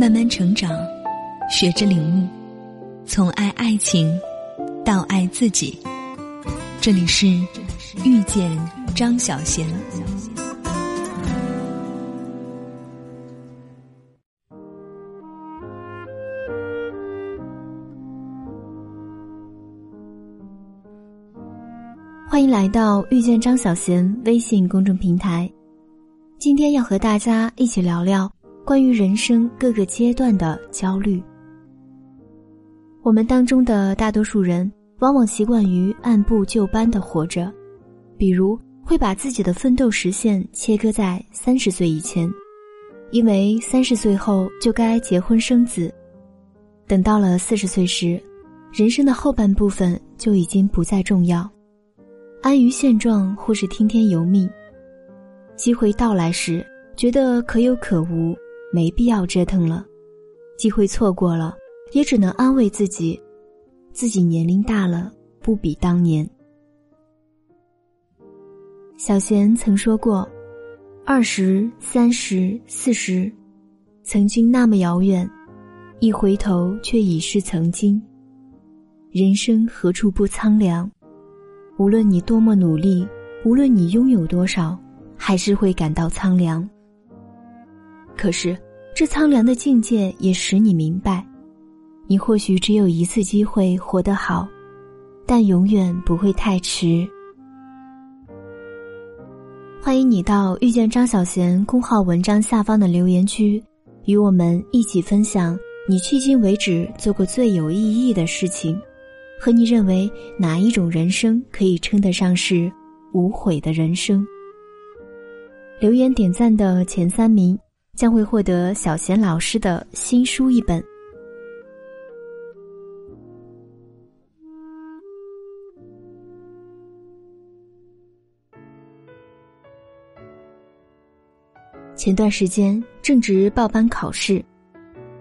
慢慢成长，学着领悟，从爱爱情到爱自己。这里是遇见张小贤。欢迎来到遇见张小贤微信公众平台。今天要和大家一起聊聊关于人生各个阶段的焦虑。我们当中的大多数人往往习惯于按部就班的活着，比如会把自己的奋斗实现切割在三十岁以前，因为三十岁后就该结婚生子。等到了四十岁时，人生的后半部分就已经不再重要。安于现状，或是听天由命。机会到来时，觉得可有可无，没必要折腾了；机会错过了，也只能安慰自己，自己年龄大了，不比当年。小贤曾说过：“二十三十四十，曾经那么遥远，一回头却已是曾经。人生何处不苍凉？”无论你多么努力，无论你拥有多少，还是会感到苍凉。可是，这苍凉的境界也使你明白，你或许只有一次机会活得好，但永远不会太迟。欢迎你到遇见张小贤公号文章下方的留言区，与我们一起分享你迄今为止做过最有意义的事情。和你认为哪一种人生可以称得上是无悔的人生？留言点赞的前三名将会获得小贤老师的新书一本。前段时间正值报班考试，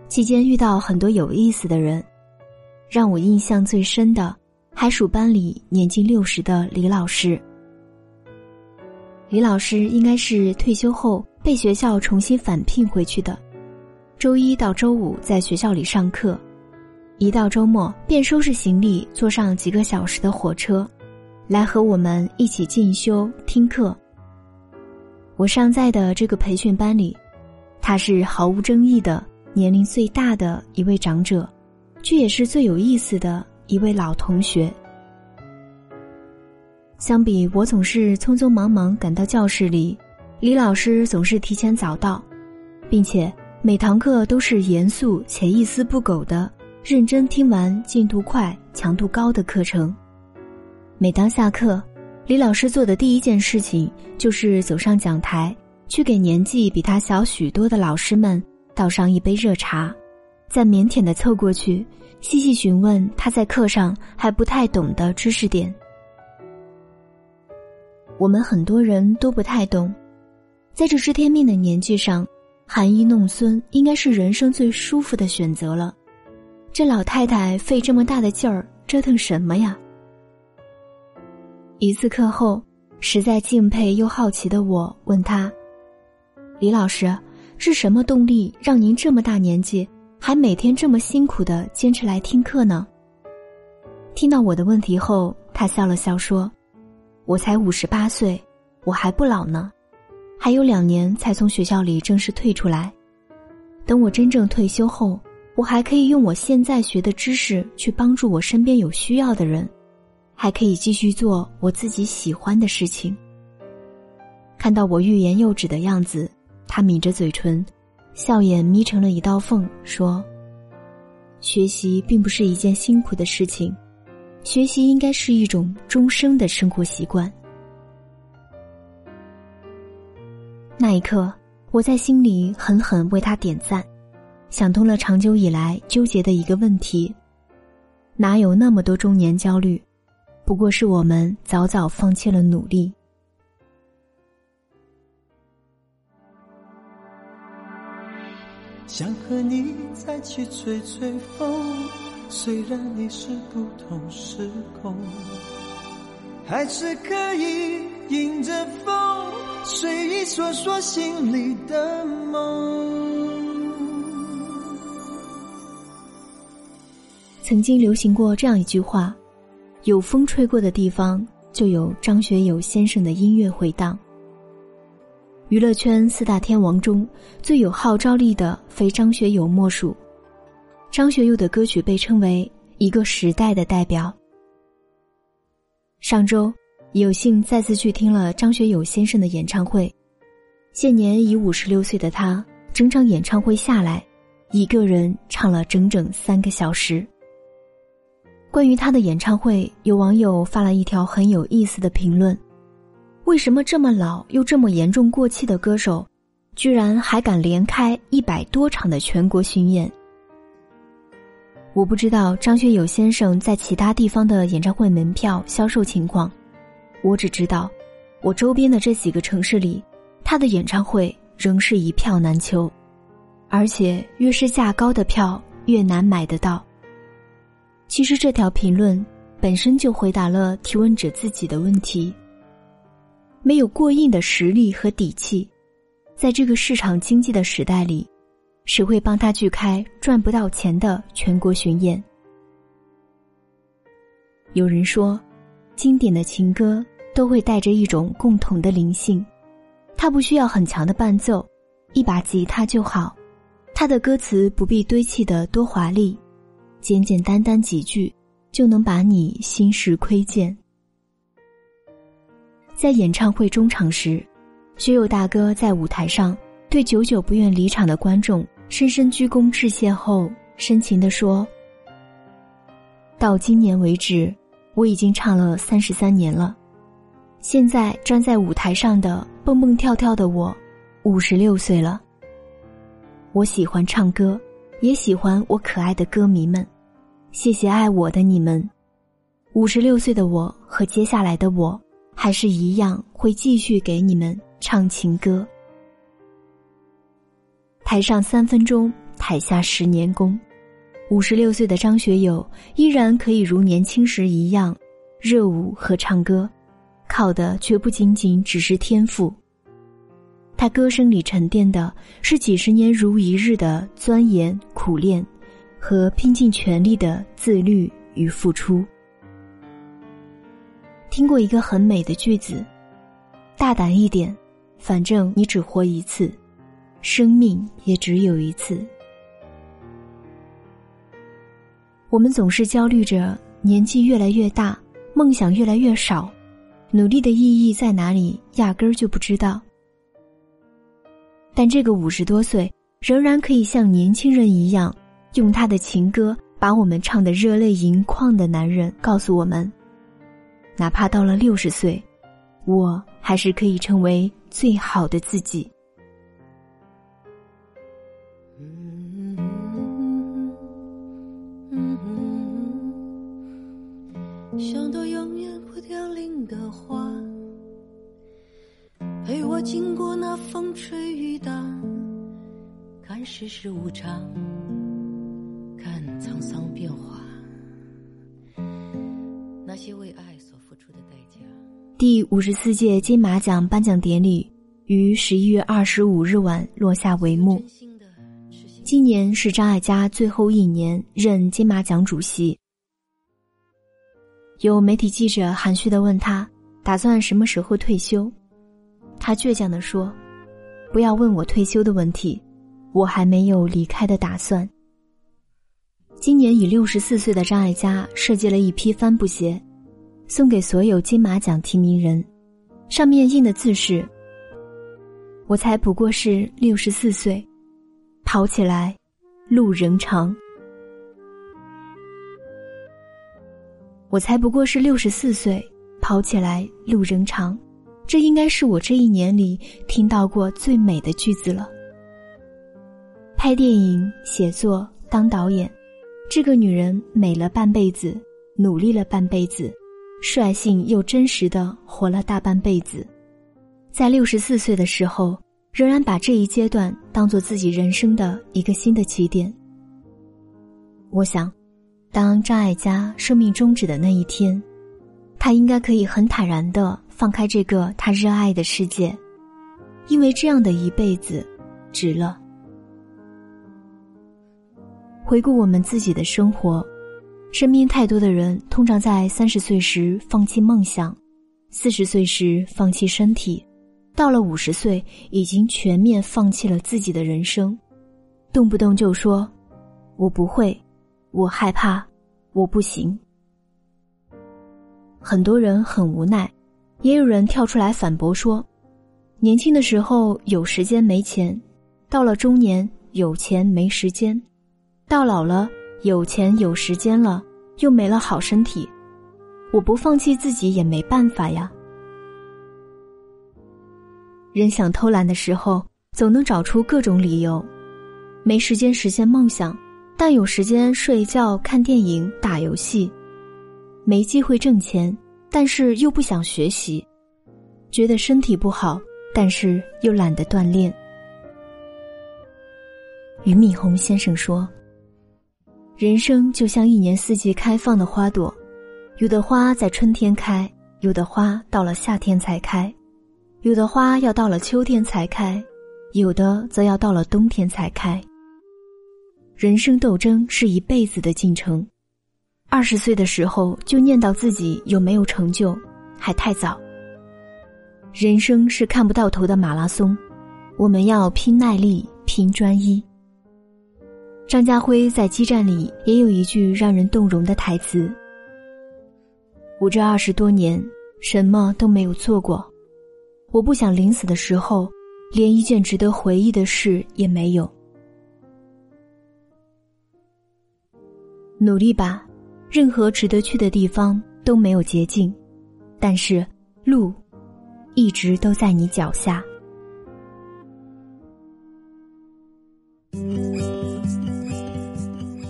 期间遇到很多有意思的人。让我印象最深的，还属班里年近六十的李老师。李老师应该是退休后被学校重新返聘回去的，周一到周五在学校里上课，一到周末便收拾行李，坐上几个小时的火车，来和我们一起进修听课。我上在的这个培训班里，他是毫无争议的年龄最大的一位长者。却也是最有意思的一位老同学。相比我总是匆匆忙忙赶到教室里，李老师总是提前早到，并且每堂课都是严肃且一丝不苟的认真听完进度快、强度高的课程。每当下课，李老师做的第一件事情就是走上讲台，去给年纪比他小许多的老师们倒上一杯热茶。再腼腆的凑过去，细细询问他在课上还不太懂的知识点。我们很多人都不太懂，在这知天命的年纪上，含饴弄孙应该是人生最舒服的选择了。这老太太费这么大的劲儿折腾什么呀？一次课后，实在敬佩又好奇的我问他：“李老师，是什么动力让您这么大年纪？”还每天这么辛苦的坚持来听课呢。听到我的问题后，他笑了笑说：“我才五十八岁，我还不老呢，还有两年才从学校里正式退出来。等我真正退休后，我还可以用我现在学的知识去帮助我身边有需要的人，还可以继续做我自己喜欢的事情。”看到我欲言又止的样子，他抿着嘴唇。笑眼眯成了一道缝，说：“学习并不是一件辛苦的事情，学习应该是一种终生的生活习惯。”那一刻，我在心里狠狠为他点赞，想通了长久以来纠结的一个问题：哪有那么多中年焦虑？不过是我们早早放弃了努力。想和你再去吹吹风，虽然你是不同时空，还是可以迎着风，随意说说心里的梦。曾经流行过这样一句话：“有风吹过的地方，就有张学友先生的音乐回荡。”娱乐圈四大天王中最有号召力的，非张学友莫属。张学友的歌曲被称为一个时代的代表。上周有幸再次去听了张学友先生的演唱会，现年已五十六岁的他，整场演唱会下来，一个人唱了整整三个小时。关于他的演唱会，有网友发了一条很有意思的评论：为什么这么老又这么严重过气的歌手，居然还敢连开一百多场的全国巡演？我不知道张学友先生在其他地方的演唱会门票销售情况，我只知道，我周边的这几个城市里，他的演唱会仍是一票难求，而且越是价高的票越难买得到。其实这条评论本身就回答了提问者自己的问题：没有过硬的实力和底气，在这个市场经济的时代里。谁会帮他去开赚不到钱的全国巡演？有人说，经典的情歌都会带着一种共同的灵性，它不需要很强的伴奏，一把吉他就好。它的歌词不必堆砌的多华丽，简简单单几句就能把你心事窥见。在演唱会中场时，学友大哥在舞台上对久久不愿离场的观众。深深鞠躬致谢后，深情地说：“到今年为止，我已经唱了三十三年了。现在站在舞台上的蹦蹦跳跳的我，五十六岁了。我喜欢唱歌，也喜欢我可爱的歌迷们。谢谢爱我的你们。五十六岁的我和接下来的我，还是一样会继续给你们唱情歌。”台上三分钟，台下十年功。五十六岁的张学友依然可以如年轻时一样热舞和唱歌，靠的绝不仅仅只是天赋。他歌声里沉淀的是几十年如一日的钻研苦练，和拼尽全力的自律与付出。听过一个很美的句子：“大胆一点，反正你只活一次。”生命也只有一次。我们总是焦虑着年纪越来越大，梦想越来越少，努力的意义在哪里？压根儿就不知道。但这个五十多岁仍然可以像年轻人一样，用他的情歌把我们唱得热泪盈眶的男人，告诉我们：哪怕到了六十岁，我还是可以成为最好的自己。经过那风吹雨打，看世事无常，看沧桑变化，那些为爱所付出的代价。第五十四届金马奖颁奖典礼于十一月二十五日晚落下帷幕。今年是张艾嘉最后一年任金马奖主席。有媒体记者含蓄的问他：“打算什么时候退休？”他倔强的说：“不要问我退休的问题，我还没有离开的打算。”今年已六十四岁的张艾嘉设计了一批帆布鞋，送给所有金马奖提名人，上面印的字是：“我才不过是六十四岁，跑起来，路仍长。”我才不过是六十四岁，跑起来路仍长，这应该是我这一年里听到过最美的句子了。拍电影、写作、当导演，这个女人美了半辈子，努力了半辈子，率性又真实的活了大半辈子，在六十四岁的时候，仍然把这一阶段当做自己人生的一个新的起点。我想。当张艾嘉生命终止的那一天，他应该可以很坦然的放开这个他热爱的世界，因为这样的一辈子，值了。回顾我们自己的生活，身边太多的人，通常在三十岁时放弃梦想，四十岁时放弃身体，到了五十岁，已经全面放弃了自己的人生，动不动就说：“我不会，我害怕，我不行。”很多人很无奈，也有人跳出来反驳说：“年轻的时候有时间没钱，到了中年有钱没时间，到老了。”有钱有时间了，又没了好身体，我不放弃自己也没办法呀。人想偷懒的时候，总能找出各种理由：没时间实现梦想，但有时间睡觉、看电影、打游戏；没机会挣钱，但是又不想学习；觉得身体不好，但是又懒得锻炼。俞敏洪先生说。人生就像一年四季开放的花朵，有的花在春天开，有的花到了夏天才开，有的花要到了秋天才开，有的则要到了冬天才开。人生斗争是一辈子的进程，二十岁的时候就念叨自己有没有成就，还太早。人生是看不到头的马拉松，我们要拼耐力，拼专一。张家辉在激战里也有一句让人动容的台词：“我这二十多年什么都没有做过，我不想临死的时候连一件值得回忆的事也没有。努力吧，任何值得去的地方都没有捷径，但是路一直都在你脚下。”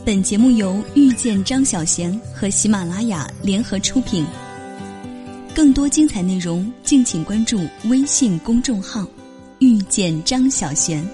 本节目由遇见张小贤和喜马拉雅联合出品。更多精彩内容，敬请关注微信公众号“遇见张小贤”。